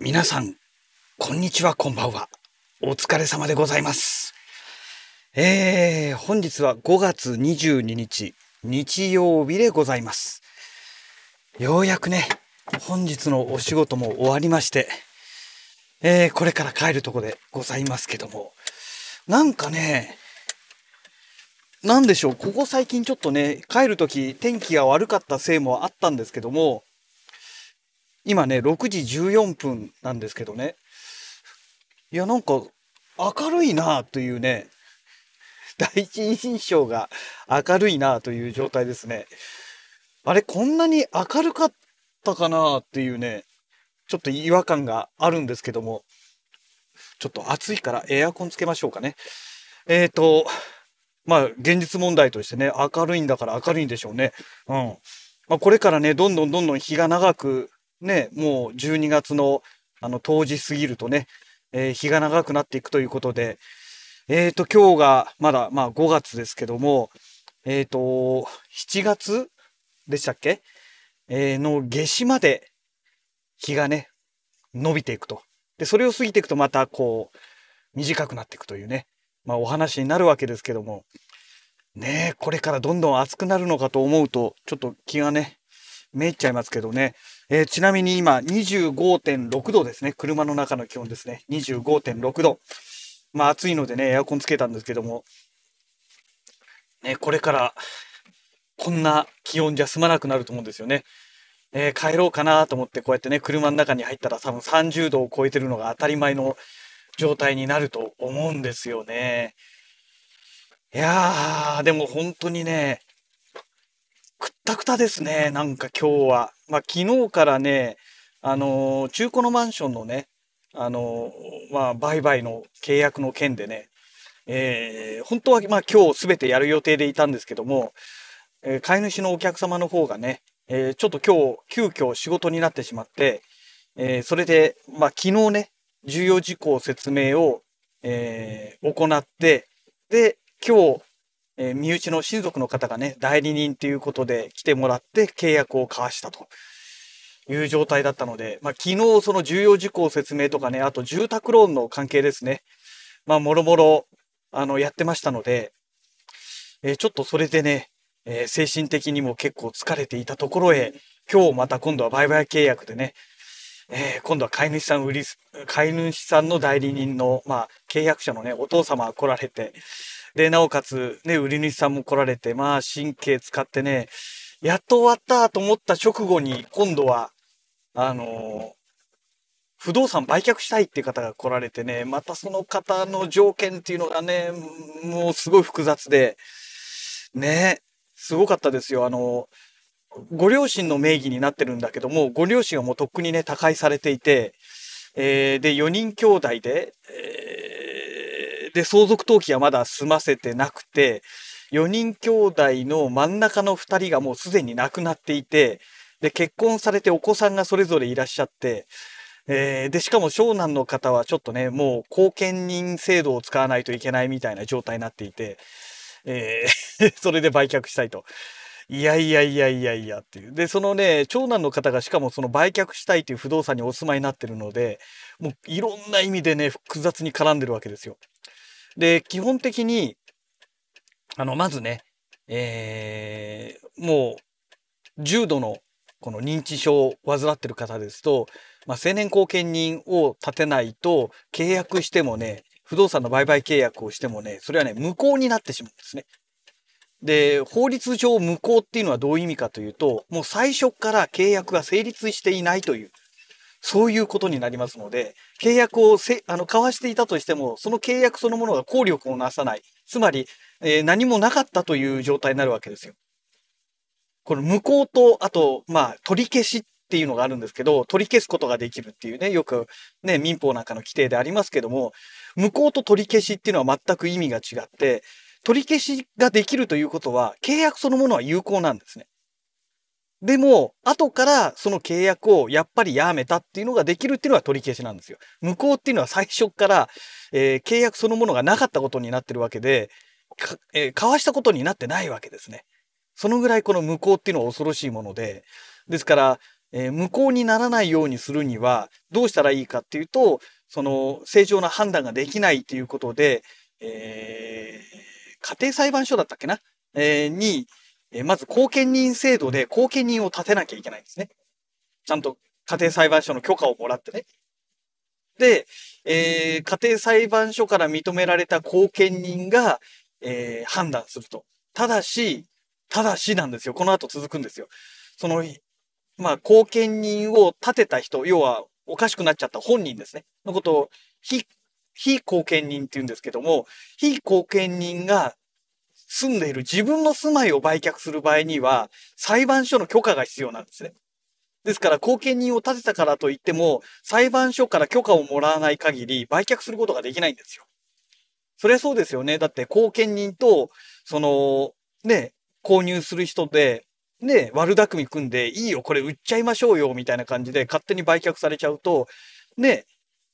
皆さん、こんにちは、こんばんは。お疲れ様でございます。えー、本日は5月22日、日曜日でございます。ようやくね、本日のお仕事も終わりまして、えー、これから帰るとこでございますけども、なんかね、なんでしょう、ここ最近ちょっとね、帰るとき天気が悪かったせいもあったんですけども、今ね、6時14分なんですけどね。いや、なんか、明るいなというね、第一印象が明るいなという状態ですね。あれ、こんなに明るかったかなっていうね、ちょっと違和感があるんですけども、ちょっと暑いからエアコンつけましょうかね。えっ、ー、と、まあ、現実問題としてね、明るいんだから明るいんでしょうね。うん。まあ、これからね、どんどんどんどん日が長くね、もう12月のあの冬至過ぎるとね、えー、日が長くなっていくということで、えっ、ー、と、今日がまだまあ5月ですけども、えっ、ー、と、7月でしたっけ？えー、の夏至まで日がね、伸びていくと。で、それを過ぎていくとまたこう、短くなっていくというね、まあお話になるわけですけども、ねこれからどんどん暑くなるのかと思うと、ちょっと気がね、めいっちゃいますけどね。えー、ちなみに今25.6度ですね。車の中の気温ですね。25.6度。まあ暑いのでね、エアコンつけたんですけども。ね、これからこんな気温じゃ済まなくなると思うんですよね。えー、帰ろうかなと思ってこうやってね、車の中に入ったら多分30度を超えてるのが当たり前の状態になると思うんですよね。いやー、でも本当にね、くったくたですね。なんか今日は。まあ昨日からね、あのー、中古のマンションのね、あのー、まあ売買の契約の件でね、えー、本当はまあ今日全てやる予定でいたんですけども、えー、飼い主のお客様の方がね、えー、ちょっと今日急遽仕事になってしまって、えー、それで、まあ昨日ね、重要事項説明を、えー、行って、で、今日、えー、身内の親族の方がね、代理人ということで来てもらって契約を交わしたという状態だったので、まあ、昨日その重要事項説明とかね、あと住宅ローンの関係ですね。まあ、もろもろ、あの、やってましたので、えー、ちょっとそれでね、えー、精神的にも結構疲れていたところへ、今日また今度は売買契約でね、えー、今度は飼い主さん売り、飼い主さんの代理人の、まあ、契約者のね、お父様が来られて、で、なおかつ、ね、売り主さんも来られて、まあ、神経使ってね、やっと終わったと思った直後に、今度は、あの、不動産売却したいっていう方が来られてね、またその方の条件っていうのがね、もうすごい複雑で、ね、すごかったですよ。あの、ご両親の名義になってるんだけども、ご両親はもうとっくにね、他界されていて、えー、で、4人兄弟で、えー、で、相続登記はまだ済ませてなくて、4人兄弟の真ん中の2人がもうすでに亡くなっていて、で、結婚されてお子さんがそれぞれいらっしゃって、えー、で、しかも長男の方はちょっとね、もう後見人制度を使わないといけないみたいな状態になっていて、えー、それで売却したいと。いやいやいやいやいやっていう。で、そのね、長男の方がしかもその売却したいという不動産にお住まいになってるので、もういろんな意味でね、複雑に絡んでるわけですよ。で、基本的に、あの、まずね、えー、もう、重度のこの認知症を患ってる方ですと、まあ、青年後見人を立てないと、契約してもね、不動産の売買契約をしてもね、それはね、無効になってしまうんですね。で、法律上無効っていうのはどういう意味かというと、もう最初から契約が成立していないという、そういうことになりますので、契約をせあの交わしていたとしても、その契約そのものが効力をなさない。つまり、えー、何もなかったという状態になるわけですよ。この無効と、あと、まあ、取り消しっていうのがあるんですけど、取り消すことができるっていうね、よくね、民法なんかの規定でありますけども、無効と取り消しっていうのは全く意味が違って、取り消しができるということは、契約そのものは有効なんですね。でも、後からその契約をやっぱりやめたっていうのができるっていうのは取り消しなんですよ。無効っていうのは最初から、えー、契約そのものがなかったことになってるわけで、えー、交わしたことになってないわけですね。そのぐらいこの無効っていうのは恐ろしいもので、ですから、えー、無効にならないようにするにはどうしたらいいかっていうと、その正常な判断ができないということで、えー、家庭裁判所だったっけな、えー、に、え、まず後見人制度で後見人を立てなきゃいけないんですね。ちゃんと家庭裁判所の許可をもらってね。で、えー、家庭裁判所から認められた後見人が、えー、判断すると。ただし、ただしなんですよ。この後続くんですよ。その、まあ、後見人を立てた人、要はおかしくなっちゃった本人ですね。のことを、非、非後見人って言うんですけども、非後見人が住んでいる自分の住まいを売却する場合には、裁判所の許可が必要なんですね。ですから、後見人を立てたからといっても、裁判所から許可をもらわない限り、売却することができないんですよ。そりゃそうですよね。だって、後見人と、その、ね、購入する人で、ね、悪巧み組んで、いいよ、これ売っちゃいましょうよ、みたいな感じで勝手に売却されちゃうと、ね、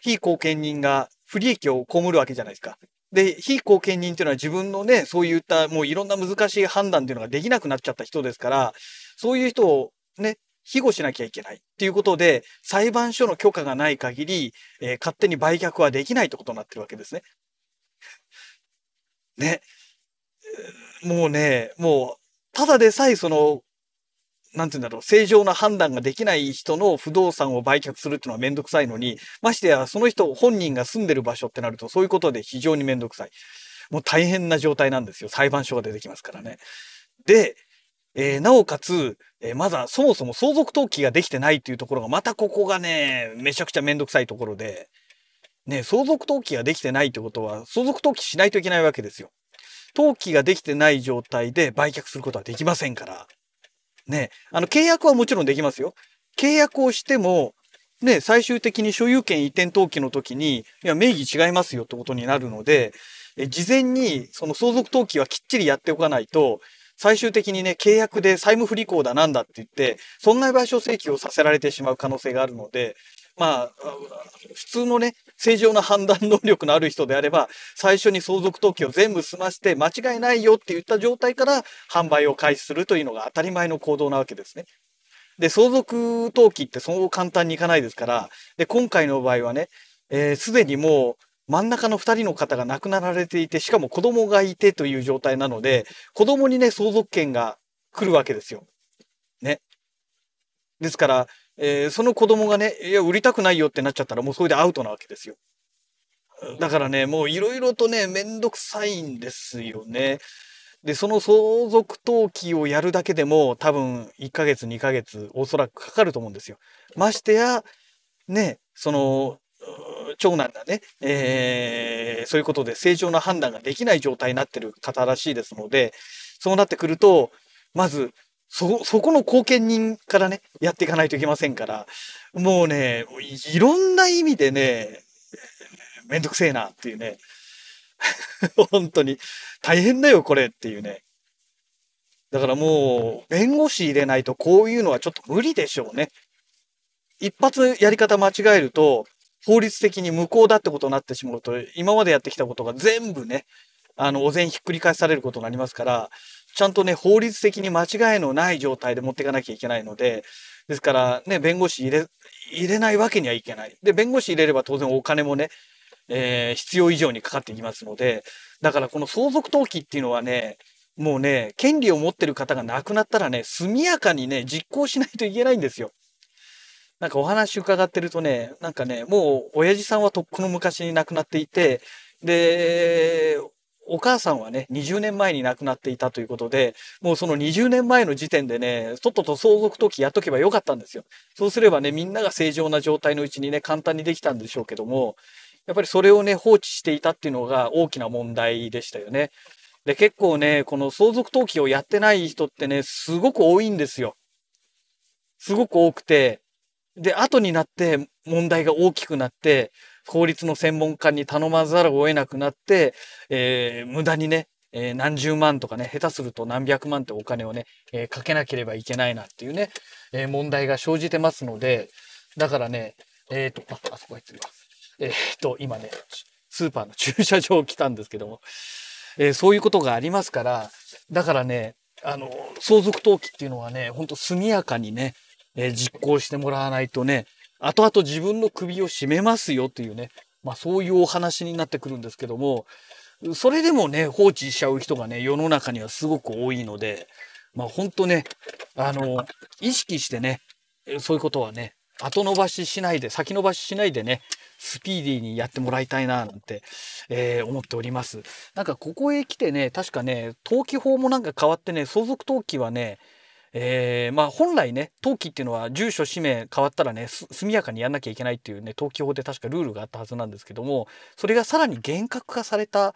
非後見人が不利益を被るわけじゃないですか。で、非後見人っていうのは自分のね、そういったもういろんな難しい判断っていうのができなくなっちゃった人ですから、そういう人をね、庇護しなきゃいけないっていうことで、裁判所の許可がない限り、えー、勝手に売却はできないってことになってるわけですね。ね。もうね、もう、ただでさえそのなんて言うんだろう、正常な判断ができない人の不動産を売却するっていうのはめんどくさいのに、ましてやその人本人が住んでる場所ってなるとそういうことで非常にめんどくさい。もう大変な状態なんですよ。裁判所が出てきますからね。で、えー、なおかつ、えー、まだそもそも相続登記ができてないっていうところがまたここがね、めちゃくちゃめんどくさいところで、ね、相続登記ができてないってことは相続登記しないといけないわけですよ。登記ができてない状態で売却することはできませんから。ね、あの、契約はもちろんできますよ。契約をしても、ね、最終的に所有権移転登記の時に、いや、名義違いますよってことになるので、え事前にその相続登記はきっちりやっておかないと、最終的にね、契約で債務不履行だなんだって言って、損害賠償請求をさせられてしまう可能性があるので、まあ、普通のね、正常な判断能力のある人であれば、最初に相続登記を全部済まして、間違いないよって言った状態から販売を開始するというのが当たり前の行動なわけですね。で、相続登記ってそう簡単にいかないですから、で、今回の場合はね、えー、すでにもう真ん中の2人の方が亡くなられていて、しかも子供がいてという状態なので、子供にね、相続権が来るわけですよ。ね。ですから、えー、その子供がね、いや、売りたくないよってなっちゃったらもうそれでアウトなわけですよ。だからね、もういろいろとね、めんどくさいんですよね。で、その相続登記をやるだけでも多分1ヶ月、2ヶ月、おそらくかかると思うんですよ。ましてや、ね、その、長男がね、えー、そういうことで正常な判断ができない状態になってる方らしいですので、そうなってくると、まずそ、そこの後見人からね、やっていかないといけませんから、もうね、いろんな意味でね、めんどくせえなっていうね。本当に。大変だよ、これっていうね。だからもう、弁護士入れないとこういうのはちょっと無理でしょうね。一発やり方間違えると、法律的に無効だってことになってしまうと、今までやってきたことが全部ね、あの、お膳ひっくり返されることになりますから、ちゃんとね、法律的に間違いのない状態で持っていかなきゃいけないので、ですからね、弁護士入れ、入れないわけにはいけない。で、弁護士入れれば当然お金もね、えー、必要以上にかかってきますので、だからこの相続登記っていうのはね、もうね、権利を持ってる方が亡くなったらね、速やかにね、実行しないといけないんですよ。なんかお話伺ってるとね、なんかね、もう親父さんはとっくの昔に亡くなっていて、で、お母さんはね、20年前に亡くなっていたということで、もうその20年前の時点でね、とっとと相続登記やっとけばよかったんですよ。そうすればね、みんなが正常な状態のうちにね、簡単にできたんでしょうけども、やっぱりそれをね、放置していたっていうのが大きな問題でしたよね。で、結構ね、この相続登記をやってない人ってね、すごく多いんですよ。すごく多くて、で、後になって問題が大きくなって、法律の専門家に頼まざるを得なくなって、えー、無駄にね、えー、何十万とかね、下手すると何百万ってお金をね、えー、かけなければいけないなっていうね、え問題が生じてますので、だからね、えっ、と、あ、あそこがいつるわ。えっ、と、今ね、スーパーの駐車場来たんですけども、えそういうことがありますから、だからね、あの、相続登記っていうのはね、ほんと速やかにね、えー、実行してもらわないとね、後々自分の首を絞めますよというね、まあそういうお話になってくるんですけども、それでもね、放置しちゃう人がね、世の中にはすごく多いので、まあ本当ね、あの、意識してね、そういうことはね、後延ばししないで、先延ばししないでね、スピーディーにやってもらいたいな、なんて、えー、思っております。なんかここへ来てね、確かね、登記法もなんか変わってね、相続登記はね、えー、まあ本来ね登記っていうのは住所氏名変わったらね速やかにやんなきゃいけないっていうね登記法で確かルールがあったはずなんですけどもそれがさらに厳格化された、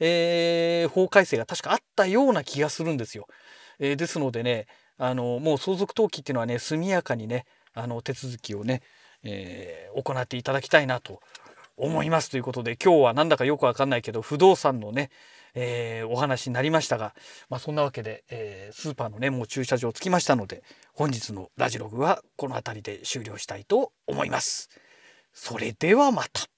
えー、法改正が確かあったような気がするんですよ。えー、ですのでねあのもう相続登記っていうのはね速やかにねあの手続きをね、えー、行っていただきたいなと思いますということで今日はなんだかよくわかんないけど不動産のねえー、お話になりましたが、まあ、そんなわけで、えー、スーパーのねもう駐車場着きましたので本日のラジログはこの辺りで終了したいと思います。それではまた。